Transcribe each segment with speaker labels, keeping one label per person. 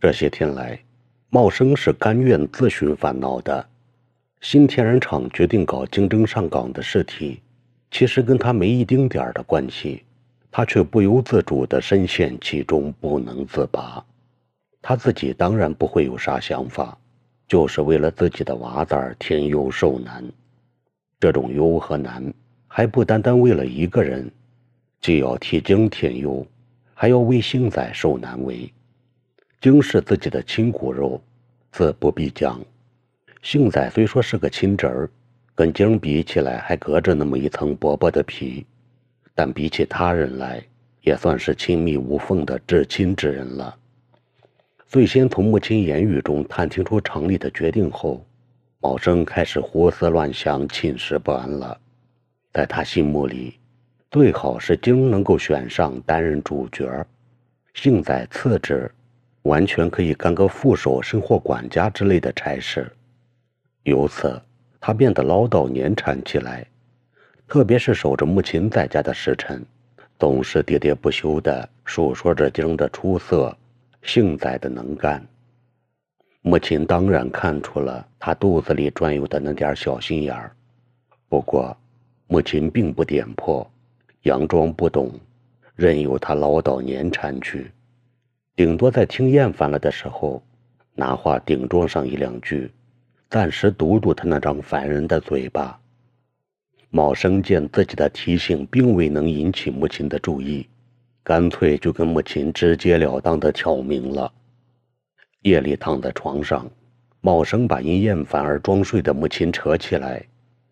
Speaker 1: 这些天来，茂生是甘愿自寻烦恼的。新天然厂决定搞竞争上岗的事题，其实跟他没一丁点儿的关系，他却不由自主地深陷其中，不能自拔。他自己当然不会有啥想法，就是为了自己的娃子儿添忧受难。这种忧和难，还不单单为了一个人，既要替经添忧，还要为星仔受难为。经是自己的亲骨肉，自不必讲。幸仔虽说是个亲侄儿，跟经比起来还隔着那么一层薄薄的皮，但比起他人来，也算是亲密无缝的至亲之人了。最先从母亲言语中探听出厂里的决定后，茂生开始胡思乱想、寝食不安了。在他心目里，最好是经能够选上担任主角，幸仔次之。完全可以干个副手、生活管家之类的差事，由此他变得唠叨黏缠起来，特别是守着母亲在家的时辰，总是喋喋不休地述说着经的出色、幸仔的能干。母亲当然看出了他肚子里专有的那点小心眼儿，不过母亲并不点破，佯装不懂，任由他唠叨黏缠去。顶多在听厌烦了的时候，拿话顶撞上一两句，暂时堵堵他那张烦人的嘴巴。茂生见自己的提醒并未能引起母亲的注意，干脆就跟母亲直截了当的挑明了。夜里躺在床上，茂生把因厌烦而装睡的母亲扯起来，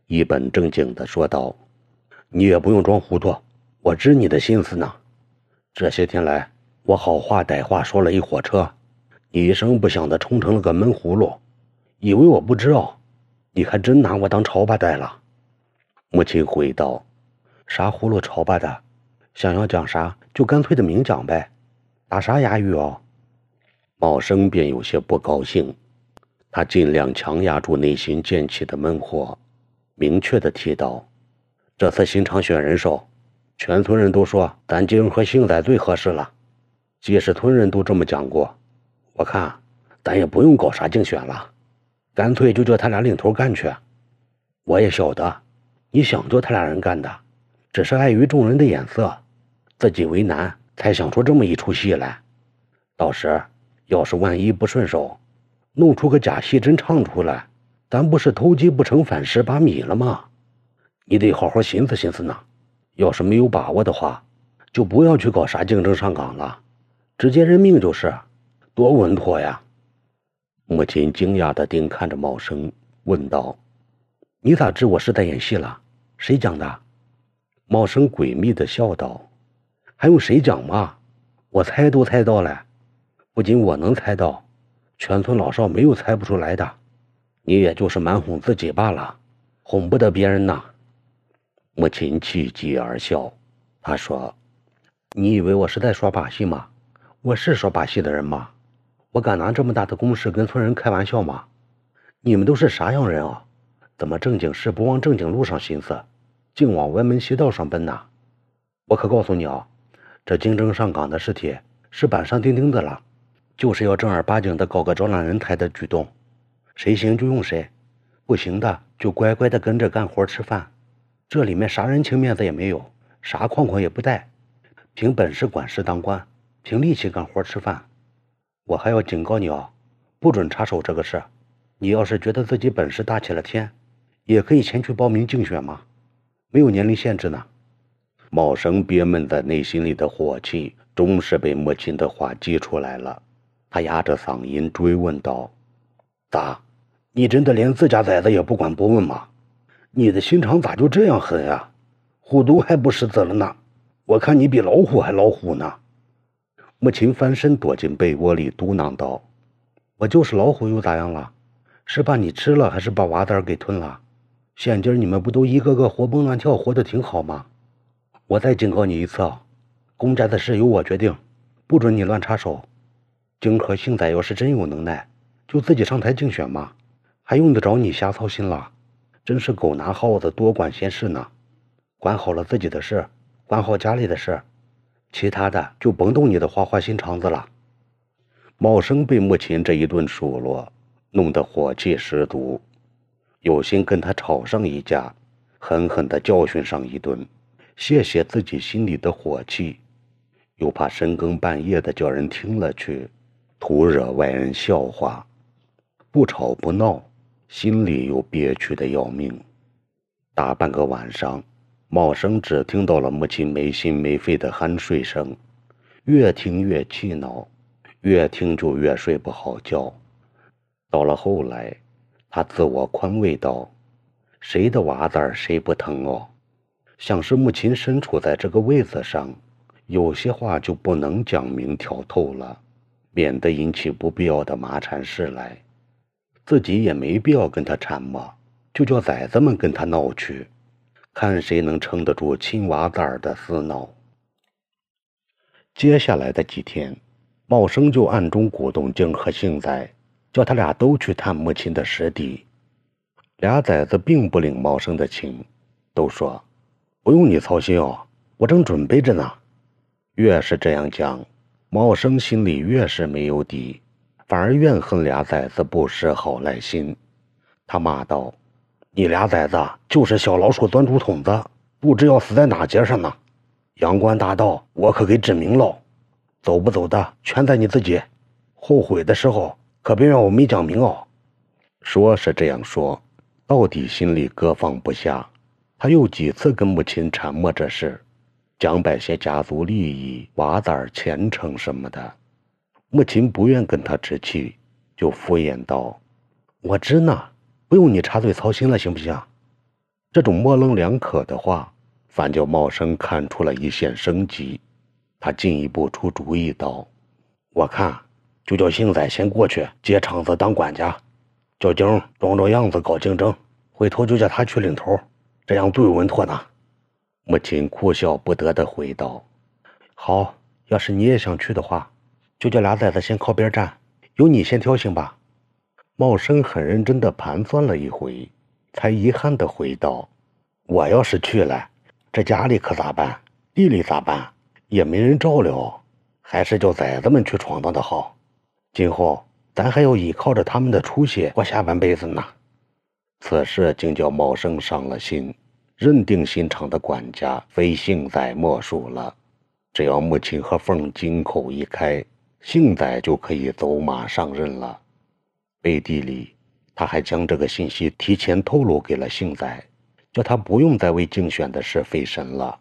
Speaker 1: 一本正经的说道：“你也不用装糊涂，我知你的心思呢。这些天来。”我好话歹话说了一火车，你一声不响的冲成了个闷葫芦，以为我不知道？你还真拿我当潮八代了。母亲回道：“啥葫芦潮八的？想要讲啥就干脆的明讲呗，打啥哑语哦？”茂生便有些不高兴，他尽量强压住内心溅起的闷火，明确的提到：“这次新厂选人手，全村人都说咱京和星仔最合适了。”几十村人都这么讲过，我看咱也不用搞啥竞选了，干脆就叫他俩领头干去。我也晓得，你想叫他俩人干的，只是碍于众人的眼色，自己为难，才想出这么一出戏来。到时要是万一不顺手，弄出个假戏真唱出来，咱不是偷鸡不成反蚀把米了吗？你得好好寻思寻思呢。要是没有把握的话，就不要去搞啥竞争上岗了。直接认命就是，多稳妥呀！母亲惊讶的盯看着茂生，问道：“你咋知我是在演戏了？谁讲的？”茂生诡秘的笑道：“还用谁讲嘛？我猜都猜到了。不仅我能猜到，全村老少没有猜不出来的。你也就是蛮哄自己罢了，哄不得别人呐。”母亲气急而笑，她说：“你以为我是在耍把戏吗？”我是耍把戏的人吗？我敢拿这么大的公事跟村人开玩笑吗？你们都是啥样人啊？怎么正经事不往正经路上寻思，净往歪门邪道上奔呢？我可告诉你啊，这竞争上岗的事体是板上钉钉的了，就是要正儿八经的搞个招揽人才的举动，谁行就用谁，不行的就乖乖的跟着干活吃饭。这里面啥人情面子也没有，啥框框也不带，凭本事管事当官。凭力气干活吃饭，我还要警告你哦，不准插手这个事。你要是觉得自己本事大起了天，也可以前去报名竞选嘛，没有年龄限制呢。茂生憋闷在内心里的火气，终是被母亲的话激出来了。他压着嗓音追问道：“咋？你真的连自家崽子也不管不问吗？你的心肠咋就这样狠呀？虎毒还不食子了呢？我看你比老虎还老虎呢。”母亲翻身躲进被窝里，嘟囔道：“我就是老虎，又咋样了？是把你吃了，还是把娃子儿给吞了？现今你们不都一个个活蹦乱跳，活得挺好吗？我再警告你一次，公家的事由我决定，不准你乱插手。京和幸仔要是真有能耐，就自己上台竞选嘛，还用得着你瞎操心了？真是狗拿耗子，多管闲事呢。管好了自己的事，管好家里的事。”其他的就甭动你的花花心肠子了。茂生被母亲这一顿数落，弄得火气十足，有心跟他吵上一架，狠狠地教训上一顿，泄泄自己心里的火气，又怕深更半夜的叫人听了去，徒惹外人笑话，不吵不闹，心里又憋屈的要命。大半个晚上，茂生只听到了母亲没心没肺的酣睡声，越听越气恼。越听就越睡不好觉。到了后来，他自我宽慰道：“谁的娃子儿谁不疼哦？想是母亲身处在这个位子上，有些话就不能讲明挑透了，免得引起不必要的麻缠事来。自己也没必要跟他缠磨，就叫崽子们跟他闹去，看谁能撑得住亲娃子儿的厮闹。”接下来的几天。茂生就暗中鼓动静和幸仔，叫他俩都去探母亲的尸体。俩崽子并不领茂生的情，都说：“不用你操心哦，我正准备着呢。”越是这样讲，茂生心里越是没有底，反而怨恨俩崽子不识好赖心。他骂道：“你俩崽子就是小老鼠钻竹筒子，不知要死在哪节上呢！阳关大道，我可给指明了。”走不走的全在你自己，后悔的时候可别让我没讲明哦。说是这样说，到底心里搁放不下。他又几次跟母亲缠磨这事，讲摆些家族利益、娃子儿前程什么的。母亲不愿跟他置气，就敷衍道：“我知呢，不用你插嘴操心了，行不行？”这种模棱两可的话，反叫茂生看出了一线生机。他进一步出主意道：“我看，就叫星仔先过去接厂子当管家，叫晶装装样子搞竞争，回头就叫他去领头，这样最稳妥呢。”母亲哭笑不得的回道：“好，要是你也想去的话，就叫俩崽子先靠边站，由你先挑行吧。”茂生很认真的盘算了一回，才遗憾的回道：“我要是去了，这家里可咋办？地里咋办？”也没人照料，还是叫崽子们去闯荡的好。今后咱还要依靠着他们的出息过下半辈子呢。此事竟叫茂生伤了心，认定新厂的管家非幸仔莫属了。只要母亲和凤金口一开，幸仔就可以走马上任了。背地里，他还将这个信息提前透露给了幸仔，叫他不用再为竞选的事费神了。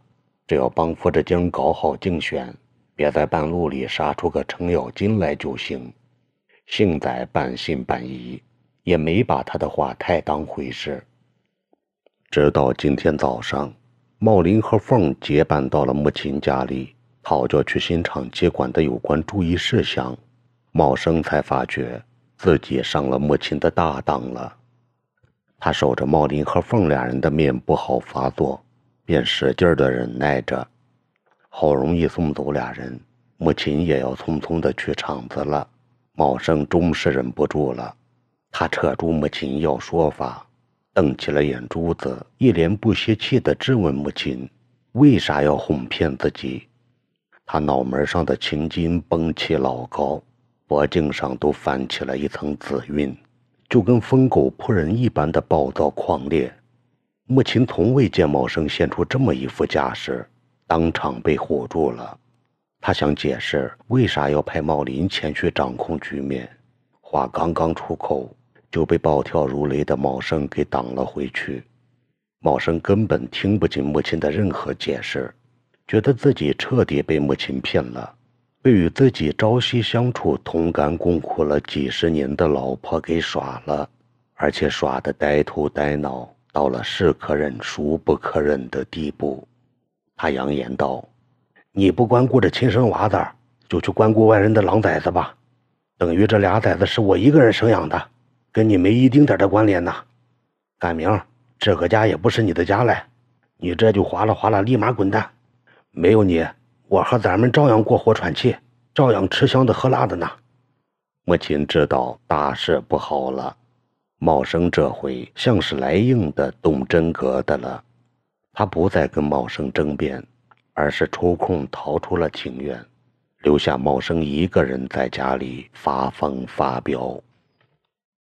Speaker 1: 只要帮扶着京搞好竞选，别在半路里杀出个程咬金来就行。幸仔半信半疑，也没把他的话太当回事。直到今天早上，茂林和凤结伴到了母亲家里，讨教去新厂接管的有关注意事项，茂生才发觉自己上了母亲的大当了。他守着茂林和凤俩人的面不好发作。便使劲的忍耐着，好容易送走俩人，母亲也要匆匆的去厂子了。茂生终是忍不住了，他扯住母亲要说法，瞪起了眼珠子，一脸不泄气的质问母亲：“为啥要哄骗自己？”他脑门上的青筋绷起老高，脖颈上都泛起了一层紫晕，就跟疯狗扑人一般的暴躁狂烈。母亲从未见茂生现出这么一副架势，当场被唬住了。他想解释为啥要派茂林前去掌控局面，话刚刚出口，就被暴跳如雷的茂生给挡了回去。茂生根本听不进母亲的任何解释，觉得自己彻底被母亲骗了，被与自己朝夕相处、同甘共苦了几十年的老婆给耍了，而且耍得呆头呆脑。到了是可忍孰不可忍的地步，他扬言道：“你不关顾着亲生娃子，就去关顾外人的狼崽子吧，等于这俩崽子是我一个人生养的，跟你没一丁点的关联呐。赶明这个家也不是你的家了，你这就划拉划拉立马滚蛋！没有你，我和咱们照样过活喘气，照样吃香的喝辣的呢。”母亲知道大事不好了。茂生这回像是来硬的，动真格的了。他不再跟茂生争辩，而是抽空逃出了庭院，留下茂生一个人在家里发疯发飙。